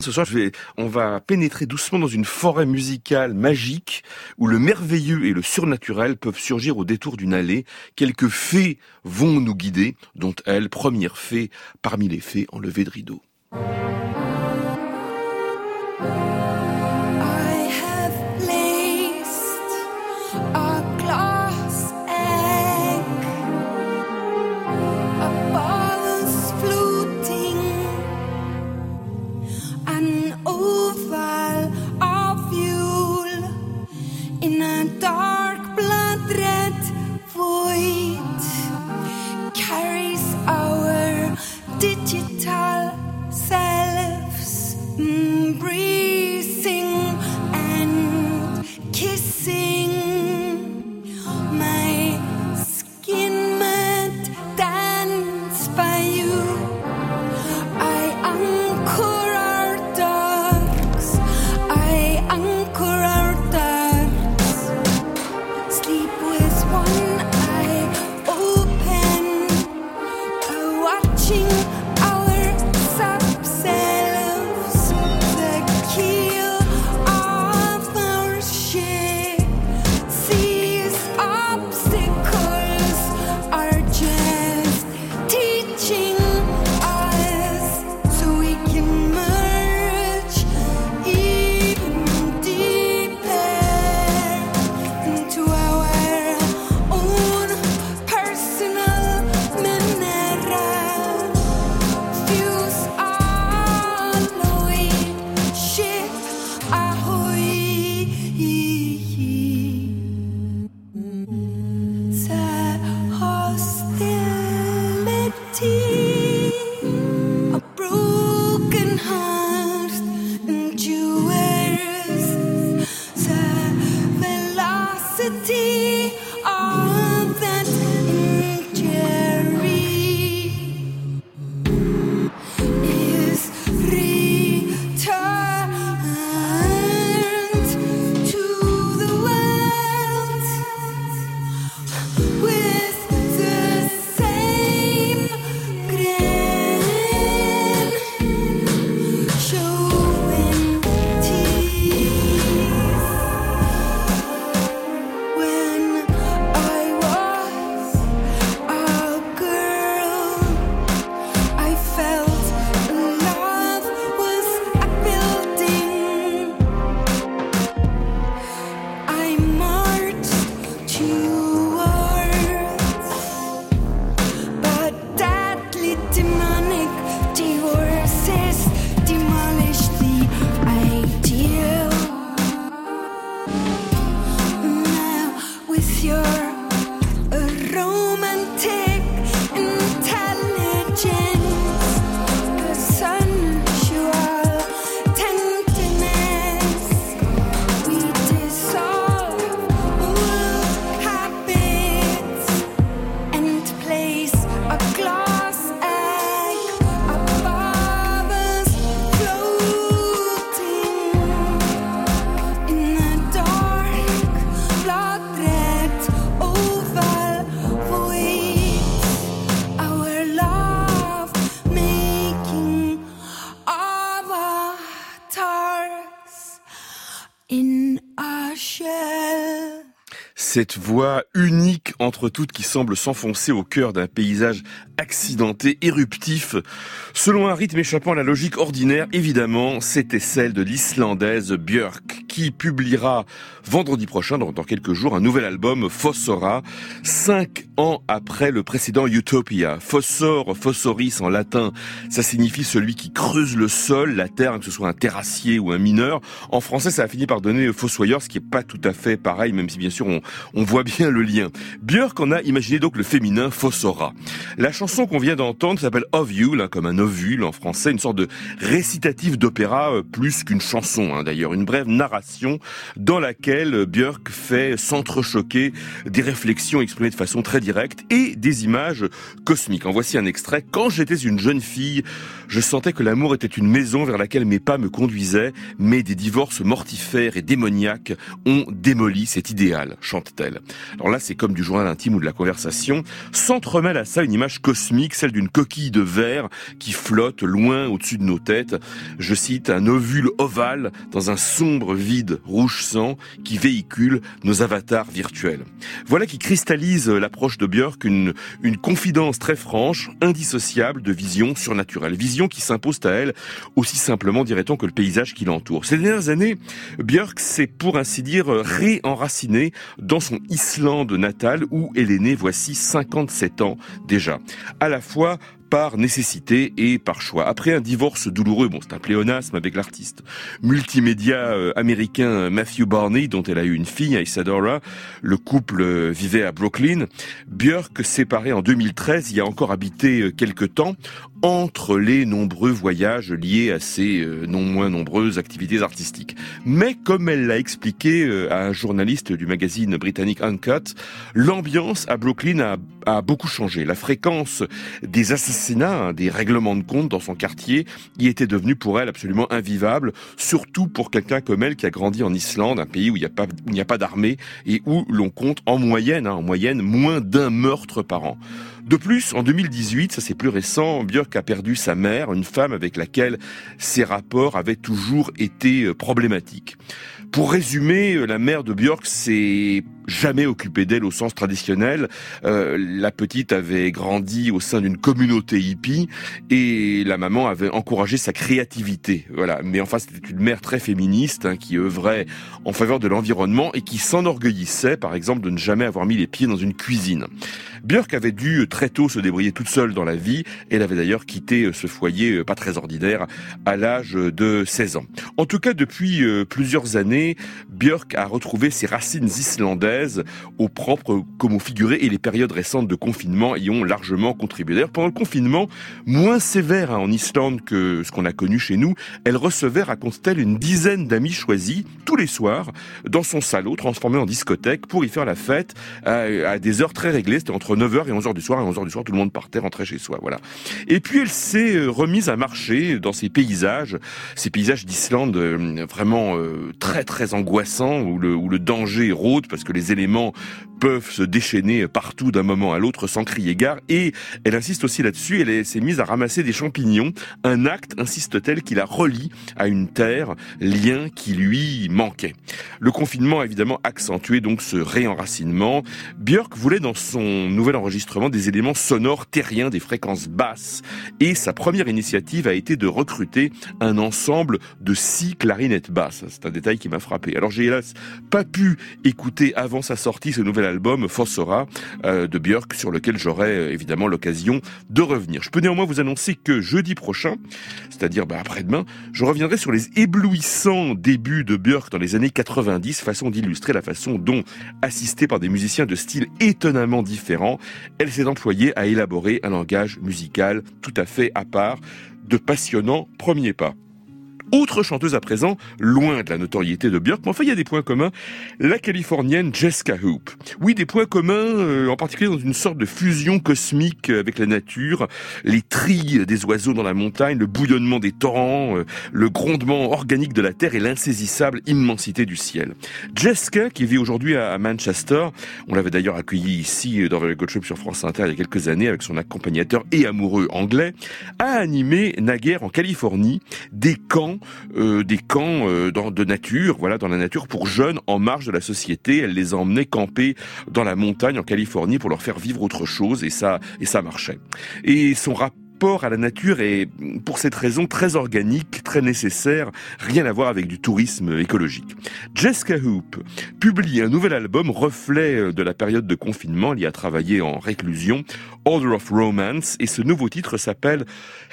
Ce soir, on va pénétrer doucement dans une forêt musicale magique où le merveilleux et le surnaturel peuvent surgir au détour d'une allée. Quelques fées vont nous guider, dont elle, première fée parmi les fées enlevées de rideau. Cette voix unique entre toutes qui semble s'enfoncer au cœur d'un paysage accidenté, éruptif. Selon un rythme échappant à la logique ordinaire, évidemment, c'était celle de l'Islandaise Björk, qui publiera vendredi prochain, dans, quelques jours, un nouvel album, Fossora, cinq ans après le précédent Utopia. Fossor, fossoris en latin, ça signifie celui qui creuse le sol, la terre, que ce soit un terrassier ou un mineur. En français, ça a fini par donner fossoyeur, ce qui est pas tout à fait pareil, même si bien sûr on, on voit bien le lien. Björk en a imaginé donc le féminin Fossora. La chanson qu'on vient d'entendre s'appelle Ovule, comme un ovule en français, une sorte de récitatif d'opéra euh, plus qu'une chanson hein, d'ailleurs, une brève narration dans laquelle Björk fait s'entrechoquer des réflexions exprimées de façon très directe et des images cosmiques. En voici un extrait. Quand j'étais une jeune fille, je sentais que l'amour était une maison vers laquelle mes pas me conduisaient, mais des divorces mortifères et démoniaques ont démoli cet idéal, chante-t-elle. Alors là, c'est comme du journal intime ou de la conversation. S'entremêle à ça une image cosmique, celle d'une coquille de verre qui flotte loin au-dessus de nos têtes. Je cite un ovule ovale dans un sombre vide rouge sang qui véhicule nos avatars virtuels. Voilà qui cristallise l'approche de Björk, une, une confidence très franche, indissociable de vision surnaturelle. Vision qui s'impose à elle aussi simplement, dirait-on, que le paysage qui l'entoure. Ces dernières années, Björk s'est pour ainsi dire réenraciné dans son Islande natale où elle est née voici 57 ans déjà. À la fois par nécessité et par choix. Après un divorce douloureux, bon c'est un pléonasme avec l'artiste multimédia euh, américain Matthew Barney, dont elle a eu une fille, Isadora, le couple euh, vivait à Brooklyn. Björk, séparée en 2013, y a encore habité euh, quelque temps entre les nombreux voyages liés à ses non moins nombreuses activités artistiques. Mais comme elle l'a expliqué à un journaliste du magazine britannique Uncut, l'ambiance à Brooklyn a, a beaucoup changé. La fréquence des assassins Hein, des règlements de compte dans son quartier, y était devenu pour elle absolument invivable, surtout pour quelqu'un comme elle qui a grandi en Islande, un pays où il n'y a pas, pas d'armée et où l'on compte en moyenne, hein, en moyenne, moins d'un meurtre par an. De plus, en 2018, ça c'est plus récent, Björk a perdu sa mère, une femme avec laquelle ses rapports avaient toujours été euh, problématiques. Pour résumer, euh, la mère de Björk s'est jamais occupée d'elle au sens traditionnel. Euh, la petite avait grandi au sein d'une communauté hippie et la maman avait encouragé sa créativité. Voilà. Mais enfin, c'était une mère très féministe hein, qui œuvrait en faveur de l'environnement et qui s'enorgueillissait, par exemple, de ne jamais avoir mis les pieds dans une cuisine. Björk avait dû très tôt se débrouiller toute seule dans la vie. Elle avait d'ailleurs quitté euh, ce foyer euh, pas très ordinaire à l'âge de 16 ans. En tout cas, depuis euh, plusieurs années, Björk a retrouvé ses racines islandaises au propre comme au figuré et les périodes récentes de confinement y ont largement contribué. D'ailleurs, pendant le confinement, moins sévère hein, en Islande que ce qu'on a connu chez nous, elle recevait, raconte-t-elle, une dizaine d'amis choisis tous les soirs dans son salon transformé en discothèque pour y faire la fête à, des heures très réglées, c'était entre 9h et 11h du soir, et 11h du soir, tout le monde partait, rentrait chez soi, voilà. Et puis elle s'est euh, remise à marcher dans ces paysages, ces paysages d'Islande euh, vraiment euh, très très angoissants, où le, où le danger rôde, parce que les éléments peuvent se déchaîner partout d'un moment à l'autre sans crier gare. Et elle insiste aussi là-dessus, elle s'est mise à ramasser des champignons, un acte, insiste-t-elle, qui la relie à une terre, lien qui lui manquait. Le confinement a évidemment accentué donc ce réenracinement. Björk voulait dans son nouvel enregistrement des éléments sonores terriens, des fréquences basses. Et sa première initiative a été de recruter un ensemble de six clarinettes basses. C'est un détail qui m'a frappé. Alors j'ai hélas pas pu écouter avant sa sortie ce nouvel album Fossora euh, de Björk sur lequel j'aurai euh, évidemment l'occasion de revenir. Je peux néanmoins vous annoncer que jeudi prochain, c'est-à-dire bah, après-demain, je reviendrai sur les éblouissants débuts de Björk dans les années 90, façon d'illustrer la façon dont, assistée par des musiciens de style étonnamment différents, elle s'est employée à élaborer un langage musical tout à fait à part, de passionnants premiers pas. Autre chanteuse à présent, loin de la notoriété de Björk, mais enfin il y a des points communs, la californienne Jessica Hoop. Oui, des points communs, euh, en particulier dans une sorte de fusion cosmique avec la nature, les trilles des oiseaux dans la montagne, le bouillonnement des torrents, euh, le grondement organique de la terre et l'insaisissable immensité du ciel. Jessica, qui vit aujourd'hui à Manchester, on l'avait d'ailleurs accueillie ici dans le Good Show sur France Inter il y a quelques années avec son accompagnateur et amoureux anglais, a animé naguère en Californie des camps euh, des camps euh, dans, de nature, voilà, dans la nature pour jeunes en marge de la société. Elle les a emmenés camper dans la montagne en Californie pour leur faire vivre autre chose et ça, et ça marchait. Et son rapport rapport à la nature est, pour cette raison, très organique, très nécessaire, rien à voir avec du tourisme écologique. Jessica Hoop publie un nouvel album reflet de la période de confinement. Elle y a travaillé en réclusion, Order of Romance, et ce nouveau titre s'appelle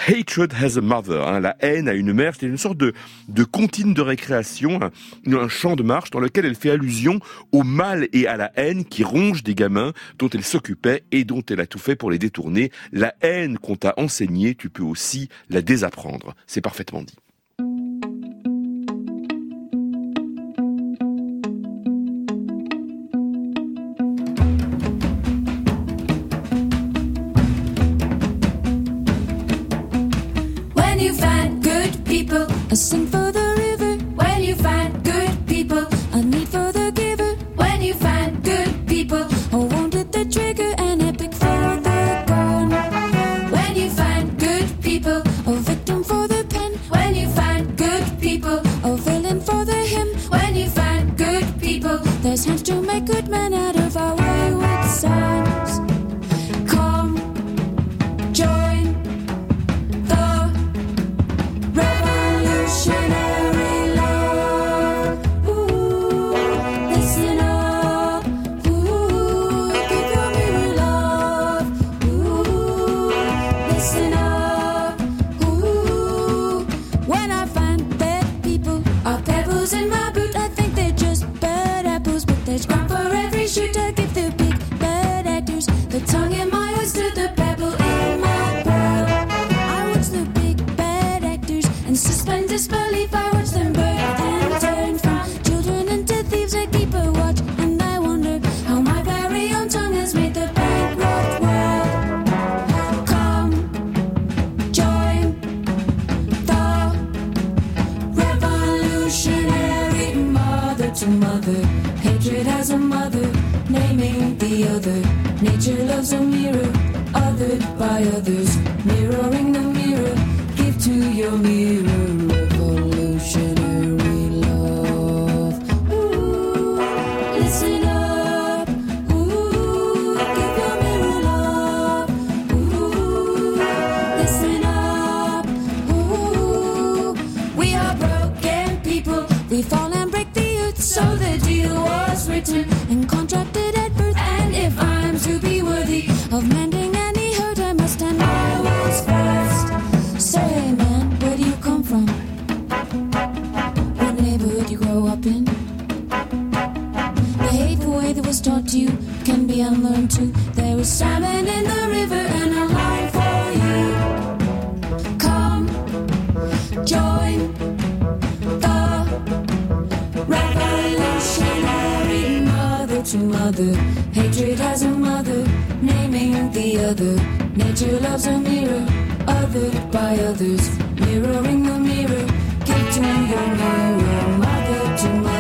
Hatred has a Mother. Hein, la haine a une mère. C'est une sorte de, de comptine de récréation, un, un chant de marche dans lequel elle fait allusion au mal et à la haine qui ronge des gamins dont elle s'occupait et dont elle a tout fait pour les détourner. La haine qu'on t'a tu peux aussi la désapprendre. C'est parfaitement dit. to make good mother. Hatred has a mother, naming the other. Nature loves a mirror, othered by others. Mirroring the mirror, give to your mirror, mother to mother.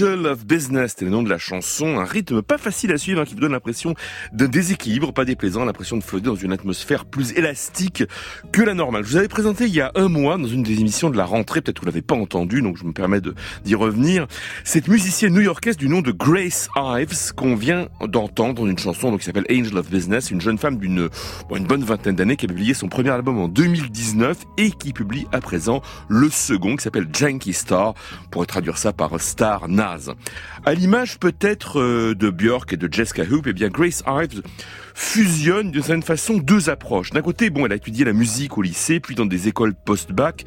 Angel of Business, c'est le nom de la chanson, un rythme pas facile à suivre hein, qui vous donne l'impression d'un déséquilibre, pas déplaisant, l'impression de flotter dans une atmosphère plus élastique que la normale. Je vous avais présenté il y a un mois dans une des émissions de la rentrée, peut-être que vous l'avez pas entendu, donc je me permets d'y revenir, cette musicienne new-yorkaise du nom de Grace Ives qu'on vient d'entendre dans une chanson qui s'appelle Angel of Business, une jeune femme d'une bon, une bonne vingtaine d'années qui a publié son premier album en 2019 et qui publie à présent le second qui s'appelle Janky Star, pourrait traduire ça par Star À l'image peut-être euh, de Björk et de Jessica Hoop, eh bien Grace Ives fusionne d'une certaine façon deux approches. D'un côté, bon, elle a étudié la musique au lycée, puis dans des écoles post-bac,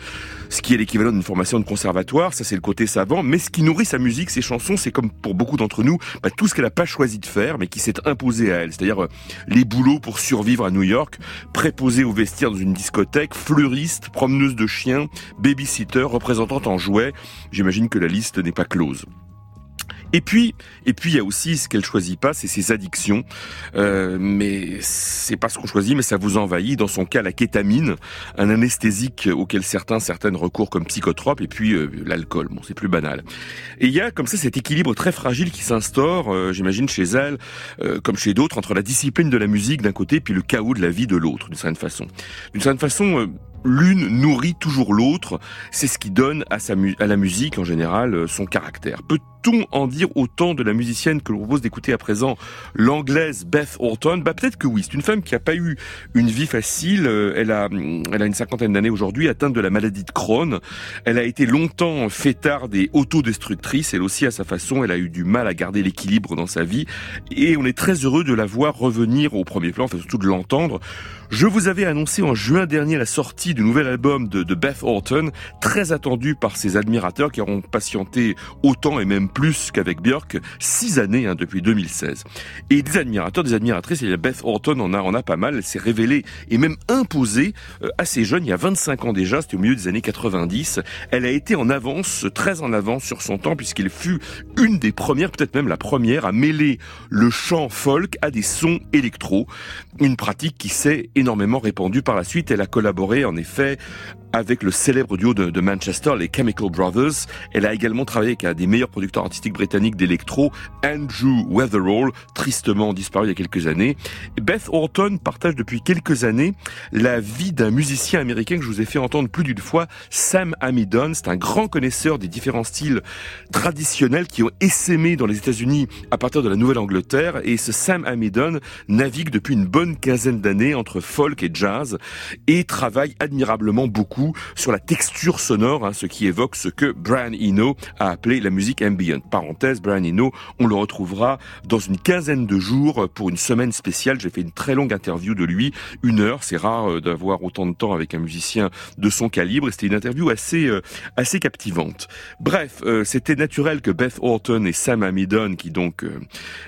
ce qui est l'équivalent d'une formation de conservatoire, ça c'est le côté savant, mais ce qui nourrit sa musique, ses chansons, c'est comme pour beaucoup d'entre nous, bah, tout ce qu'elle n'a pas choisi de faire, mais qui s'est imposé à elle, c'est-à-dire euh, les boulots pour survivre à New York, préposée au vestiaire dans une discothèque, fleuriste, promeneuse de chiens, babysitter, représentante en jouets, j'imagine que la liste n'est pas close. Et puis, et puis il y a aussi ce qu'elle choisit pas, c'est ses addictions. Euh, mais c'est pas ce qu'on choisit, mais ça vous envahit. Dans son cas, la kétamine, un anesthésique auquel certains, certaines recourent comme psychotrope, et puis euh, l'alcool. Bon, c'est plus banal. Et il y a comme ça cet équilibre très fragile qui s'instaure, euh, j'imagine chez elle, euh, comme chez d'autres, entre la discipline de la musique d'un côté, puis le chaos de la vie de l'autre, d'une certaine façon. D'une certaine façon. euh, L'une nourrit toujours l'autre, c'est ce qui donne à, sa mu- à la musique en général euh, son caractère. Peut-on en dire autant de la musicienne que l'on propose d'écouter à présent, l'anglaise Beth Orton? Bah peut-être que oui. C'est une femme qui a pas eu une vie facile. Euh, Elle a, elle a une cinquantaine d'années aujourd'hui, atteinte de la maladie de Crohn. Elle a été longtemps fêtarde et autodestructrice. Elle aussi, à sa façon, elle a eu du mal à garder l'équilibre dans sa vie. Et on est très heureux de la voir revenir au premier plan, enfin surtout de l'entendre. Je vous avais annoncé en juin dernier la sortie du nouvel album de, de Beth Orton, très attendu par ses admirateurs qui auront patienté autant et même plus qu'avec Björk, six années hein, depuis 2016. Et des admirateurs, des admiratrices, et Beth Orton en a, en a pas mal, elle s'est révélée et même imposée euh, assez jeune, il y a 25 ans déjà, c'était au milieu des années 90. Elle a été en avance, très en avance sur son temps, puisqu'elle fut une des premières, peut-être même la première, à mêler le chant folk à des sons électro, une pratique qui s'est énormément répandue par la suite. Elle a collaboré en effet avec le célèbre duo de, de Manchester, les Chemical Brothers. Elle a également travaillé avec un des meilleurs producteurs artistiques britanniques d'électro, Andrew Weatherall, tristement disparu il y a quelques années. Beth Orton partage depuis quelques années la vie d'un musicien américain que je vous ai fait entendre plus d'une fois, Sam Amidon. C'est un grand connaisseur des différents styles traditionnels qui ont essaimé dans les États-Unis à partir de la Nouvelle-Angleterre. Et ce Sam Amidon navigue depuis une bonne quinzaine d'années entre folk et jazz et travaille admirablement beaucoup sur la texture sonore, hein, ce qui évoque ce que Brian Eno a appelé la musique ambient. Parenthèse, Brian Eno, on le retrouvera dans une quinzaine de jours pour une semaine spéciale. J'ai fait une très longue interview de lui, une heure. C'est rare euh, d'avoir autant de temps avec un musicien de son calibre. C'était une interview assez euh, assez captivante. Bref, euh, c'était naturel que Beth Orton et Sam Amidon, qui donc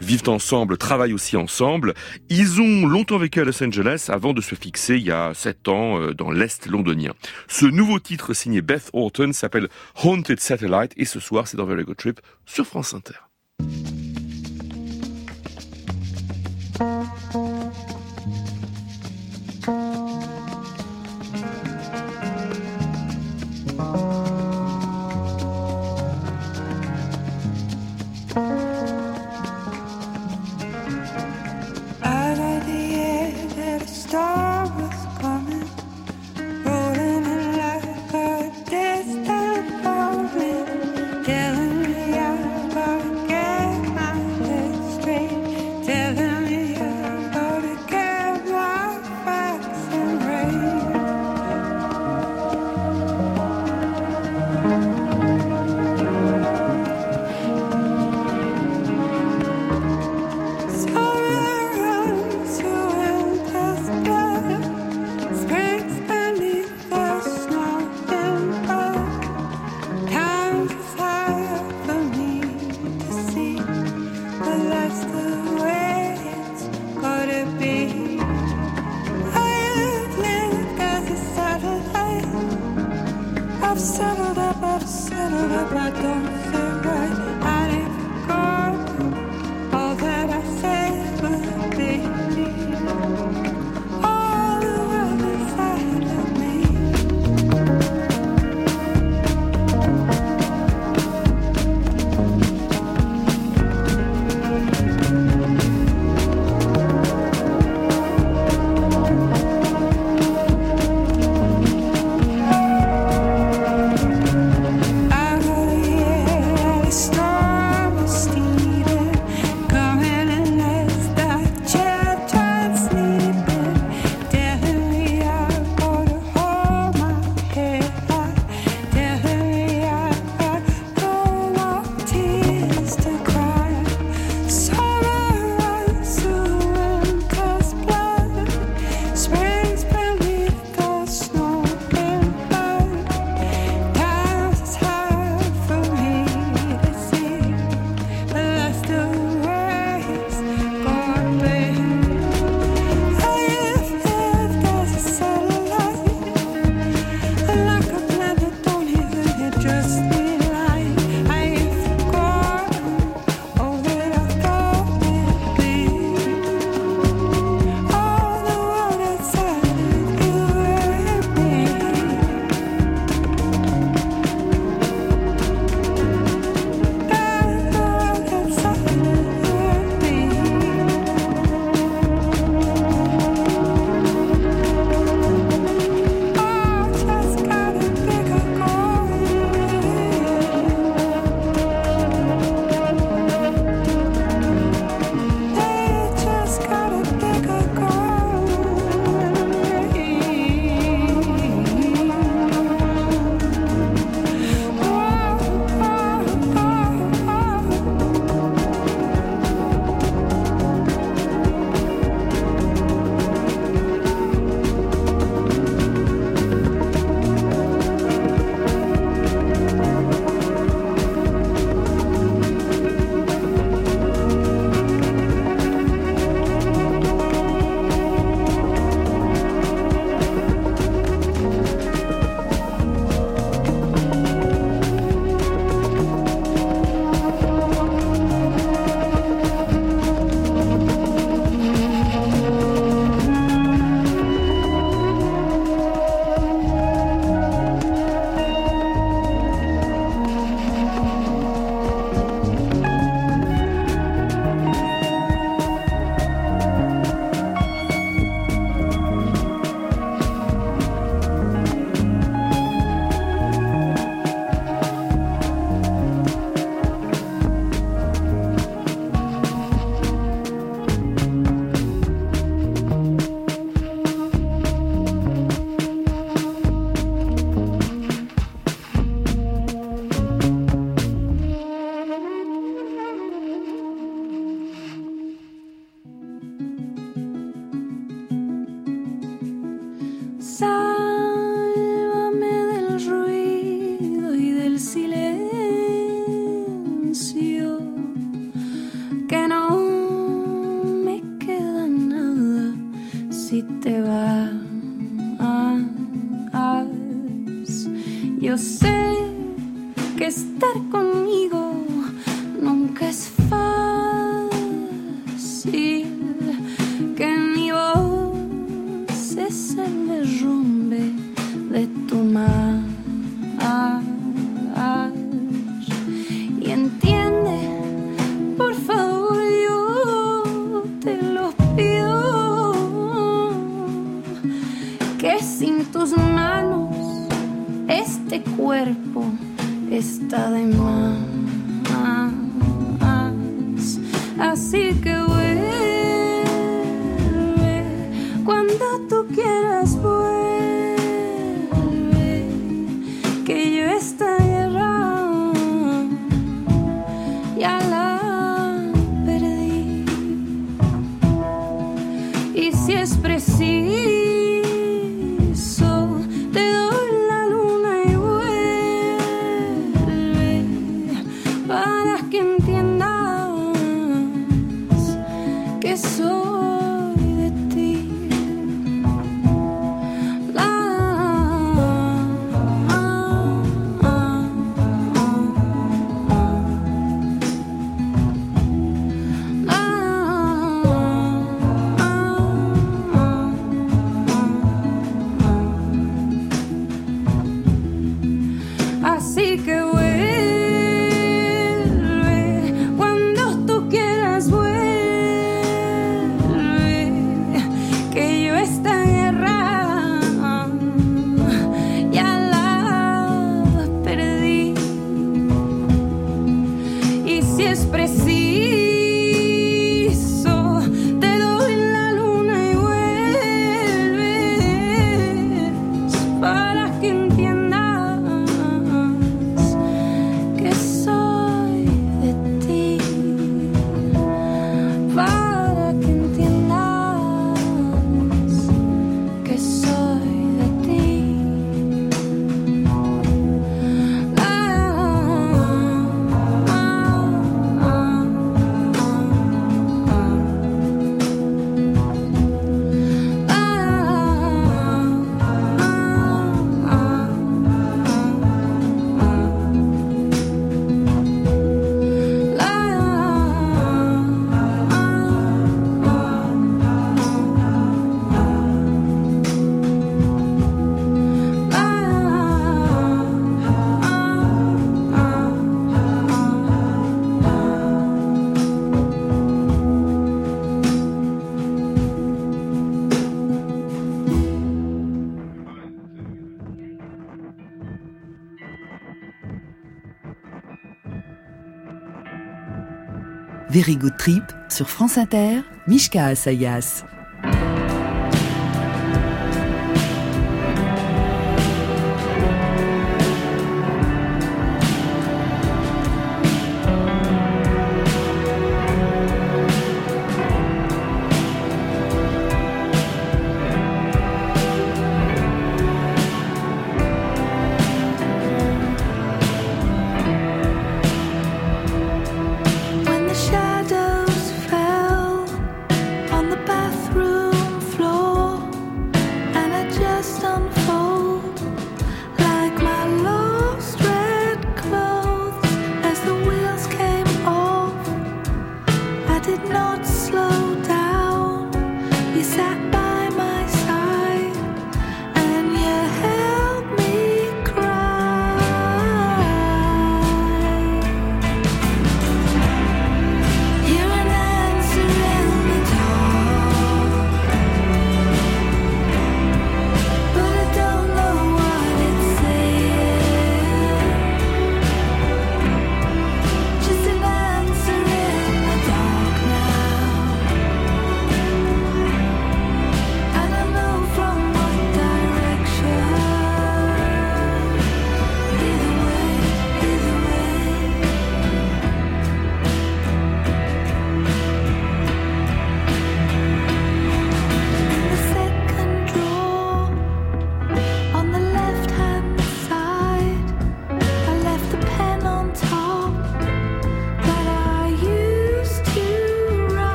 vivent ensemble, travaillent aussi ensemble. Ils ont longtemps vécu à Los Angeles avant de se fixer il y a sept ans dans l'Est londonien. Ce nouveau titre signé Beth Orton s'appelle Haunted Satellite et ce soir c'est dans Very Good Trip sur France Inter. Very Trip sur France Inter, Mishka Asayas.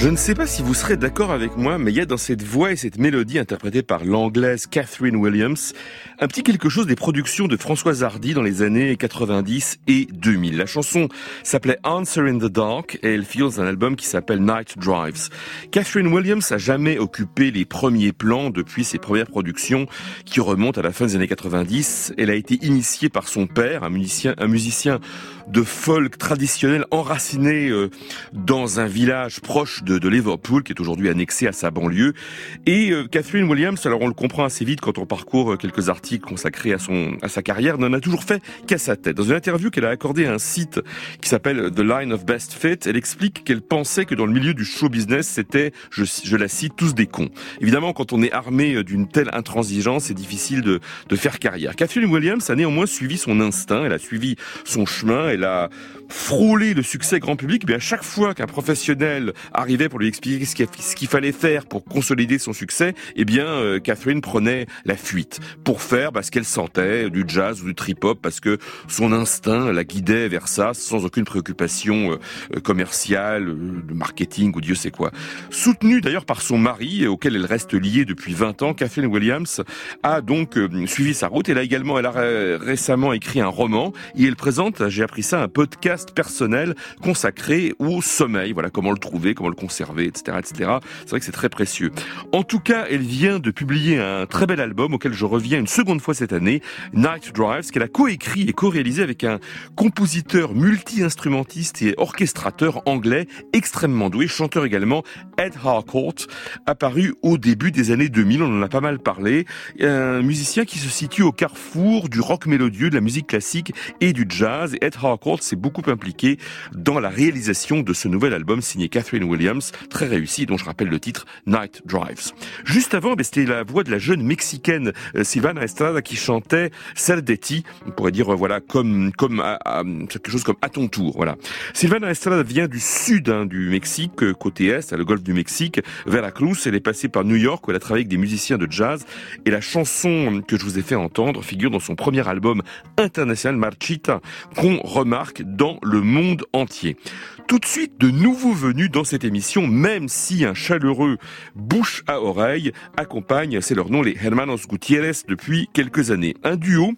Je ne sais pas si vous serez d'accord avec moi, mais il y a dans cette voix et cette mélodie interprétée par l'anglaise Catherine Williams un petit quelque chose des productions de Françoise Hardy dans les années 90 et 2000. La chanson s'appelait Answer in the Dark et elle figure un album qui s'appelle Night Drives. Catherine Williams a jamais occupé les premiers plans depuis ses premières productions qui remontent à la fin des années 90. Elle a été initiée par son père, un musicien, un musicien de folk traditionnel enraciné euh, dans un village proche de, de Liverpool qui est aujourd'hui annexé à sa banlieue. Et euh, Catherine Williams, alors on le comprend assez vite quand on parcourt euh, quelques articles consacrés à son à sa carrière, n'en a toujours fait qu'à sa tête. Dans une interview qu'elle a accordée à un site qui s'appelle The Line of Best Fit, elle explique qu'elle pensait que dans le milieu du show business, c'était, je, je la cite, tous des cons. Évidemment, quand on est armé d'une telle intransigeance, c'est difficile de, de faire carrière. Catherine Williams a néanmoins suivi son instinct, elle a suivi son chemin, a frôlé le succès grand public, mais à chaque fois qu'un professionnel arrivait pour lui expliquer ce qu'il fallait faire pour consolider son succès, eh bien, euh, Catherine prenait la fuite pour faire bah, ce qu'elle sentait, du jazz ou du trip-hop, parce que son instinct la guidait vers ça, sans aucune préoccupation euh, commerciale, euh, de marketing ou Dieu sait quoi. Soutenue d'ailleurs par son mari, auquel elle reste liée depuis 20 ans, Catherine Williams a donc suivi sa route. Elle a également, elle a ré- récemment écrit un roman et elle présente, j'ai appris ça, un podcast personnel consacré au sommeil. Voilà comment le trouver, comment le conserver, etc., etc. C'est vrai que c'est très précieux. En tout cas, elle vient de publier un très bel album auquel je reviens une seconde fois cette année, Night Drives, qu'elle a coécrit et co-réalisé avec un compositeur multi-instrumentiste et orchestrateur anglais extrêmement doué, chanteur également, Ed Harcourt, apparu au début des années 2000, on en a pas mal parlé, un musicien qui se situe au carrefour du rock mélodieux, de la musique classique et du jazz. Ed Harcourt s'est beaucoup impliqué dans la réalisation de ce nouvel album signé Catherine Williams, très réussi, dont je rappelle le titre Night Drives. Juste avant, ben, c'était la voix de la jeune mexicaine euh, Silvana Estrada qui chantait Saldeti, on pourrait dire euh, voilà comme comme à- quelque chose comme à ton tour, voilà. Silvana Estrada vient du sud hein, du Mexique, euh, côté est, à le golfe du Mexique, Veracruz. Elle est passée par New York où elle a travaillé avec des musiciens de jazz et la chanson que je vous ai fait entendre figure dans son premier album international Marchita qu'on remarque dans le monde entier. Tout de suite, de nouveaux venus dans cette émission, même si un chaleureux bouche à oreille accompagne, c'est leur nom, les Hermanos Gutiérrez depuis quelques années. Un duo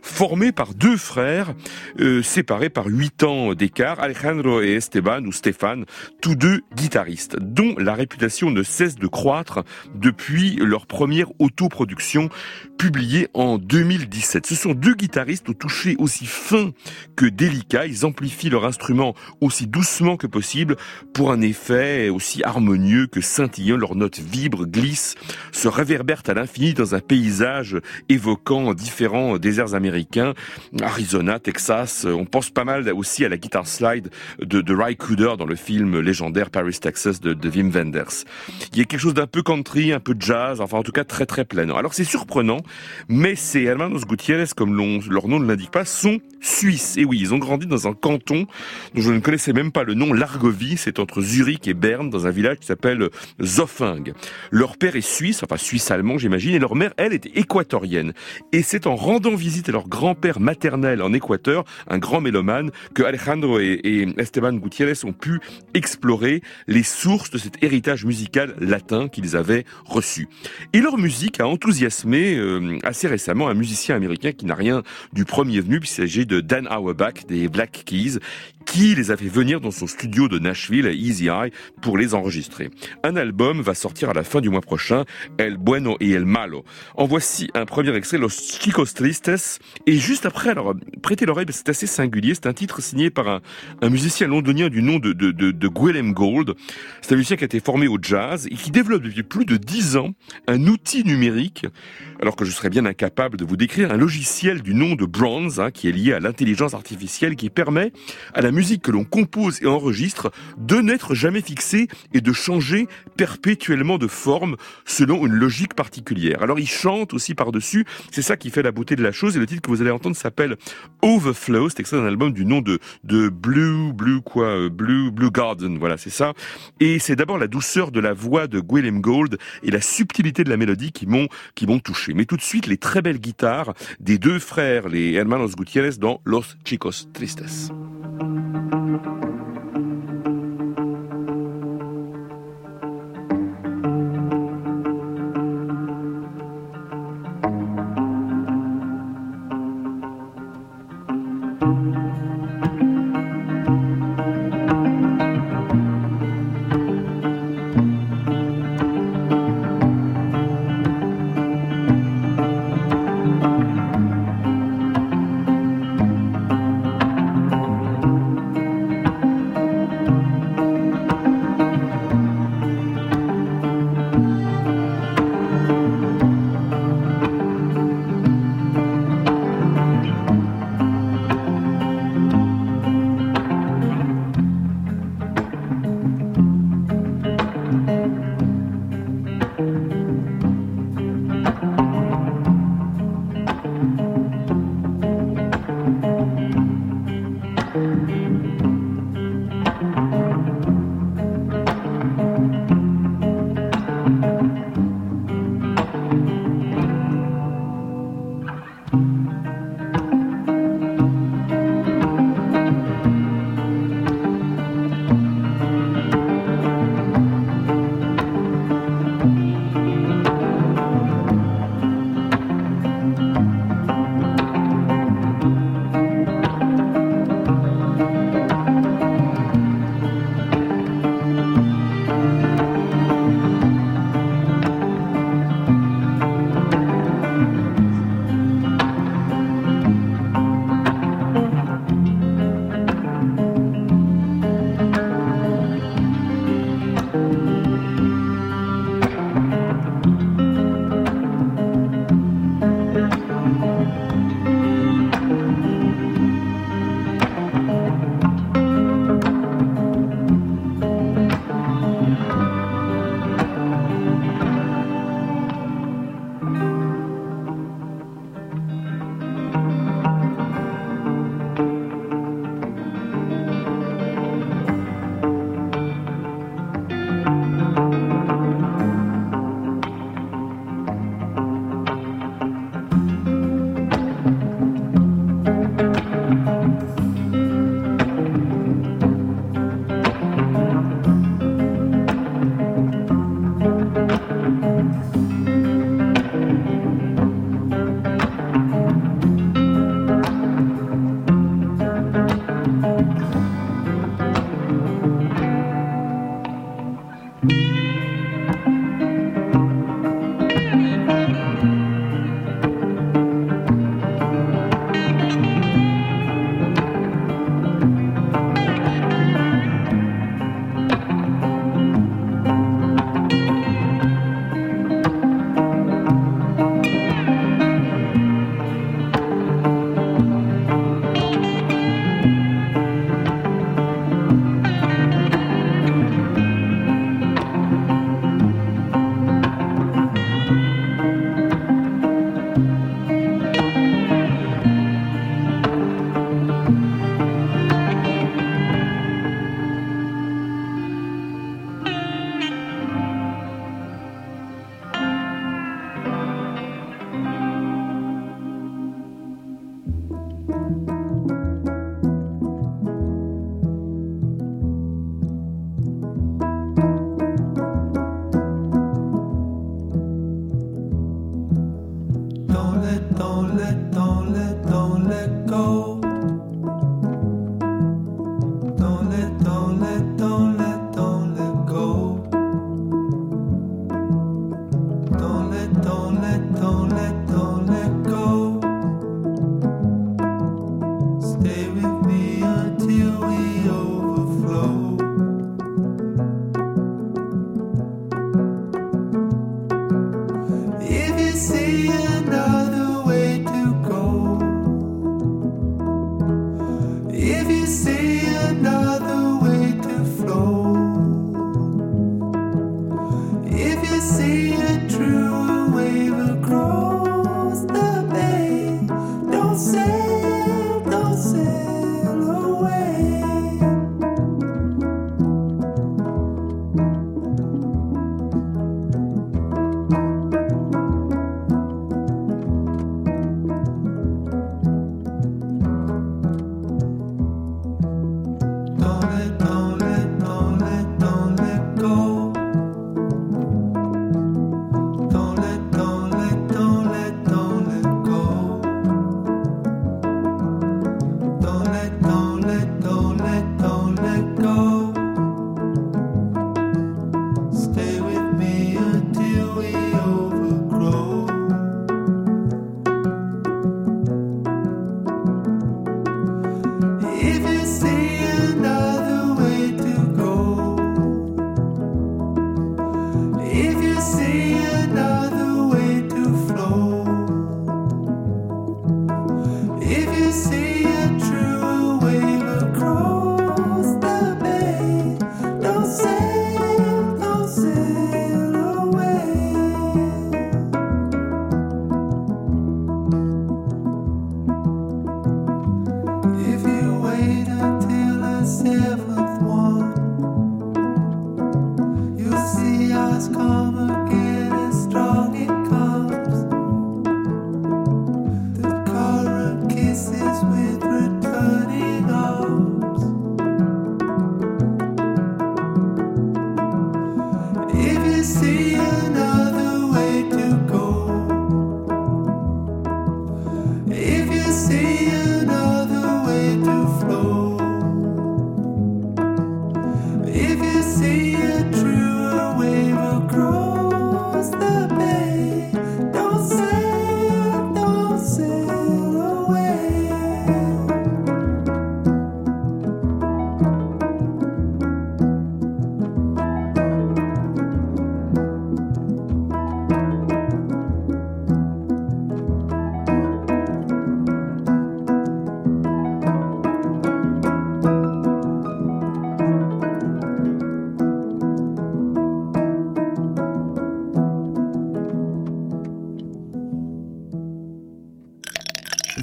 formé par deux frères euh, séparés par huit ans d'écart, Alejandro et Esteban ou Stéphane, tous deux guitaristes, dont la réputation ne cesse de croître depuis leur première autoproduction publiée en 2017. Ce sont deux guitaristes au toucher aussi fin que délicat. Ils amplifient leur instrument aussi doucement que possible pour un effet aussi harmonieux que scintillant. Leurs notes vibrent, glissent, se réverbèrent à l'infini dans un paysage évoquant différents déserts américains, Arizona, Texas. On pense pas mal aussi à la guitare slide de, de Ry Cooder dans le film légendaire Paris, Texas de, de Wim Wenders. Il y a quelque chose d'un peu country, un peu jazz, enfin en tout cas très très planant. Alors c'est surprenant, mais ces Hermanos Gutiérrez, comme leur nom ne l'indique pas, sont suisses. Et oui, ils ont grandi dans un dont je ne connaissais même pas le nom, l'Argovie, c'est entre Zurich et Berne, dans un village qui s'appelle Zoffing. Leur père est suisse, enfin suisse-allemand j'imagine, et leur mère, elle, était équatorienne. Et c'est en rendant visite à leur grand-père maternel en Équateur, un grand mélomane, que Alejandro et, et Esteban Gutiérrez ont pu explorer les sources de cet héritage musical latin qu'ils avaient reçu. Et leur musique a enthousiasmé euh, assez récemment un musicien américain qui n'a rien du premier venu, puisqu'il s'agit de Dan Auerbach des Black Keys, qui les a fait venir dans son studio de Nashville Easy Eye pour les enregistrer. Un album va sortir à la fin du mois prochain, El Bueno y El Malo. En voici un premier extrait, Los Chicos Tristes, et juste après, alors prêtez l'oreille, c'est assez singulier, c'est un titre signé par un, musicien londonien du nom de, de, Gold. C'est un musicien qui a été formé au jazz et qui développe depuis plus de dix ans un outil numérique, alors que je serais bien incapable de vous décrire un logiciel du nom de Bronze, hein, qui est lié à l'intelligence artificielle, qui permet à la musique que l'on compose et enregistre de n'être jamais fixée et de changer perpétuellement de forme selon une logique particulière. Alors il chante aussi par-dessus, c'est ça qui fait la beauté de la chose, et le titre que vous allez entendre s'appelle Overflow, c'est extrait d'un album du nom de, de Blue, Blue quoi, euh, Blue, Blue Garden, voilà, c'est ça. Et c'est d'abord la douceur de la voix de Gwilym Gold et la subtilité de la mélodie qui m'ont, qui m'ont touché. Mais tout de suite, les très belles guitares des deux frères, les Hermanos Gutiérrez dans Los Chicos Tristes. Thank you.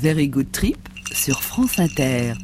Very Good Trip sur France Inter.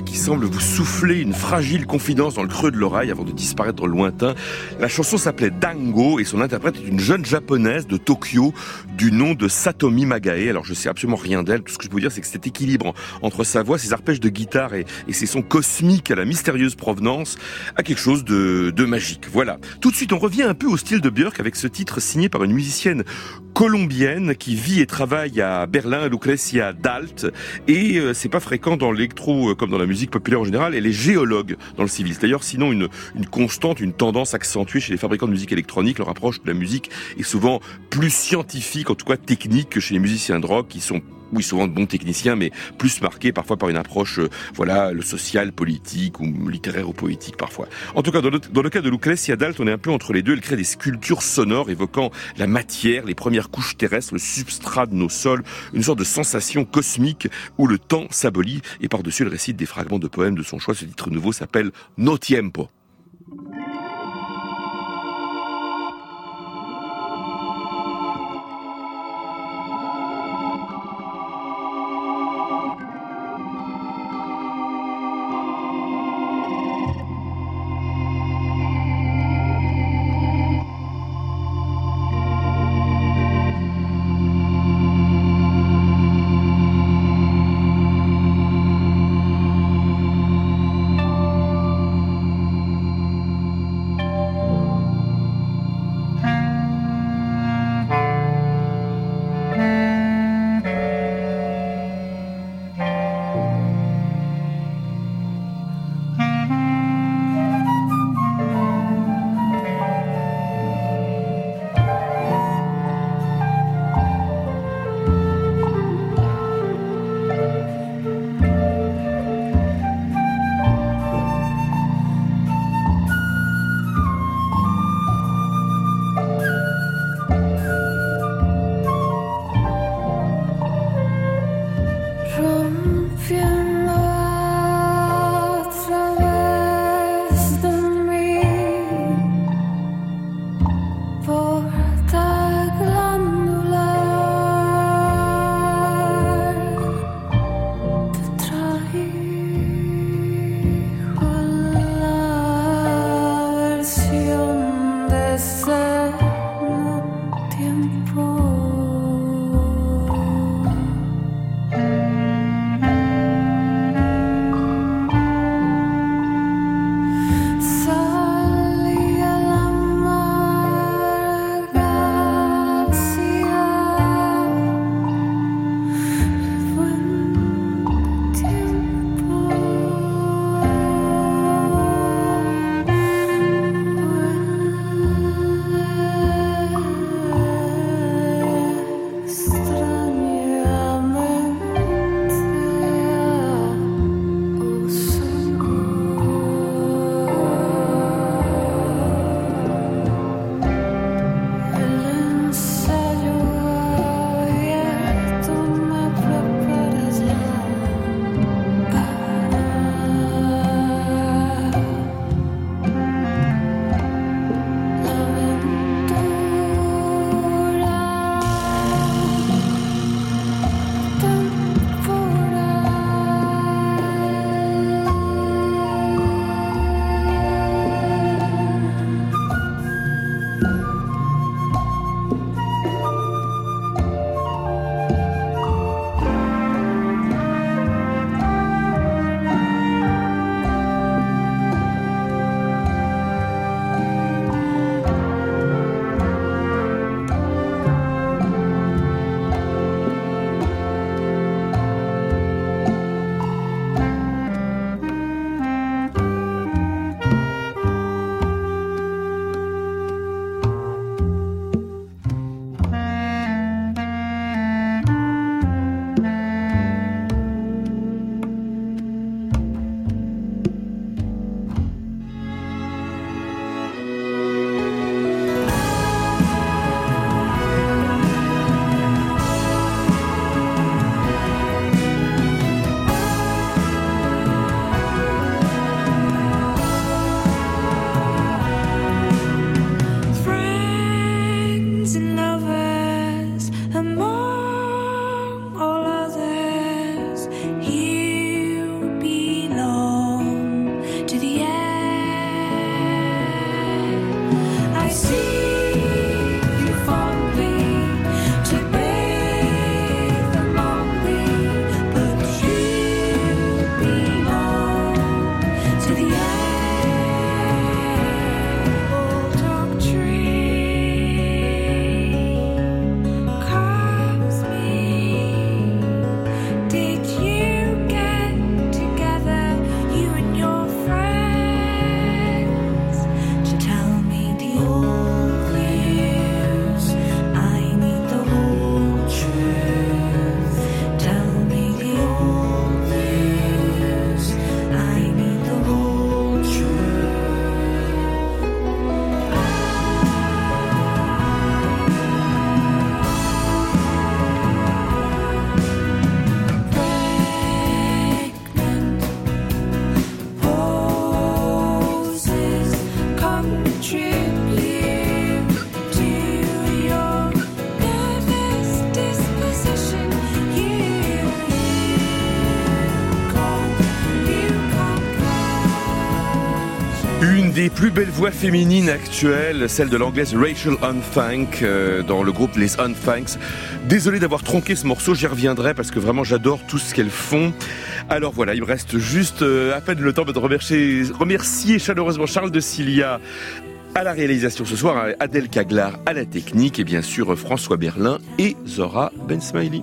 Qui semble vous souffler une fragile confidence dans le creux de l'oreille avant de disparaître lointain. La chanson s'appelait Dango et son interprète est une jeune japonaise de Tokyo du nom de Satomi Magae. Alors je sais absolument rien d'elle, tout ce que je peux dire c'est que cet équilibre en- entre sa voix, ses arpèges de guitare et, et ses sons cosmiques à la mystérieuse provenance a quelque chose de, de magique. Voilà. Tout de suite on revient un peu au style de Björk avec ce titre signé par une musicienne colombienne qui vit et travaille à Berlin, Lucrezia Dalt, et euh, c'est pas fréquent dans l'électro euh, comme dans la musique populaire en général. Elle est géologue dans le civil. C'est D'ailleurs, sinon une, une constante, une tendance accentuée chez les fabricants de musique électronique. Leur approche de la musique est souvent plus scientifique, en tout cas technique, que chez les musiciens de rock qui sont oui, souvent de bons techniciens, mais plus marqués parfois par une approche, euh, voilà, le social, politique ou littéraire ou poétique parfois. En tout cas, dans le, cas de Lucrezia Dalt, on est un peu entre les deux. Elle crée des sculptures sonores évoquant la matière, les premières couches terrestres, le substrat de nos sols, une sorte de sensation cosmique où le temps s'abolit. Et par-dessus, elle récite des fragments de poèmes de son choix. Ce titre nouveau s'appelle No Tiempo. Des plus belles voix féminines actuelles, celle de l'anglaise Rachel Unfank euh, dans le groupe Les Unfanks. Désolé d'avoir tronqué ce morceau, j'y reviendrai parce que vraiment j'adore tout ce qu'elles font. Alors voilà, il me reste juste euh, à peine le temps de remercier, remercier chaleureusement Charles de Cilia à la réalisation ce soir, Adèle Caglar à la technique et bien sûr François Berlin et Zora Ben Smiley.